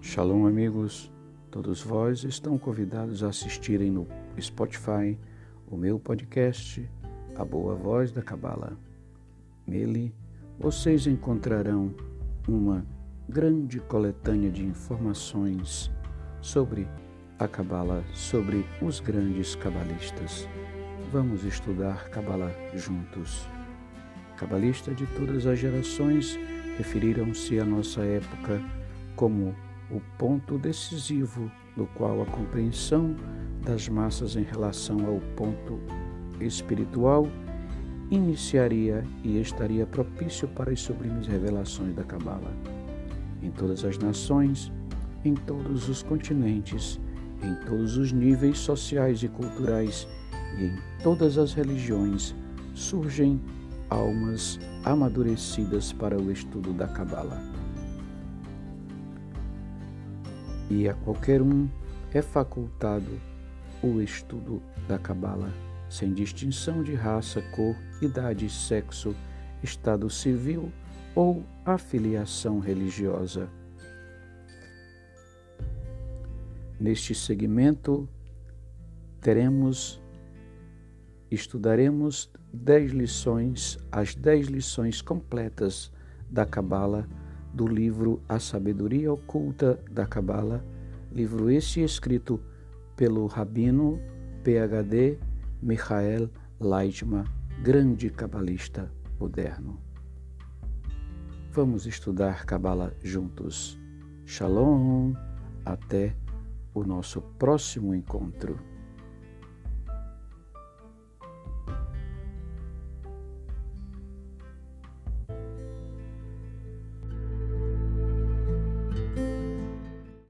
Shalom, amigos. Todos vós estão convidados a assistirem no Spotify o meu podcast, A Boa Voz da Cabala. Nele, vocês encontrarão uma grande coletânea de informações sobre a Cabala, sobre os grandes cabalistas. Vamos estudar Cabala juntos. Cabalistas de todas as gerações referiram-se à nossa época como o ponto decisivo no qual a compreensão das massas em relação ao ponto espiritual iniciaria e estaria propício para as sublimes revelações da Cabala. Em todas as nações, em todos os continentes, em todos os níveis sociais e culturais e em todas as religiões, surgem almas amadurecidas para o estudo da Cabala e a qualquer um é facultado o estudo da Cabala, sem distinção de raça, cor, idade, sexo, estado civil ou afiliação religiosa. Neste segmento, teremos, estudaremos dez lições, as dez lições completas da Cabala do livro A Sabedoria Oculta da Cabala, livro este escrito pelo rabino PhD Michael Leitman, grande cabalista moderno. Vamos estudar Cabala juntos. Shalom, até o nosso próximo encontro.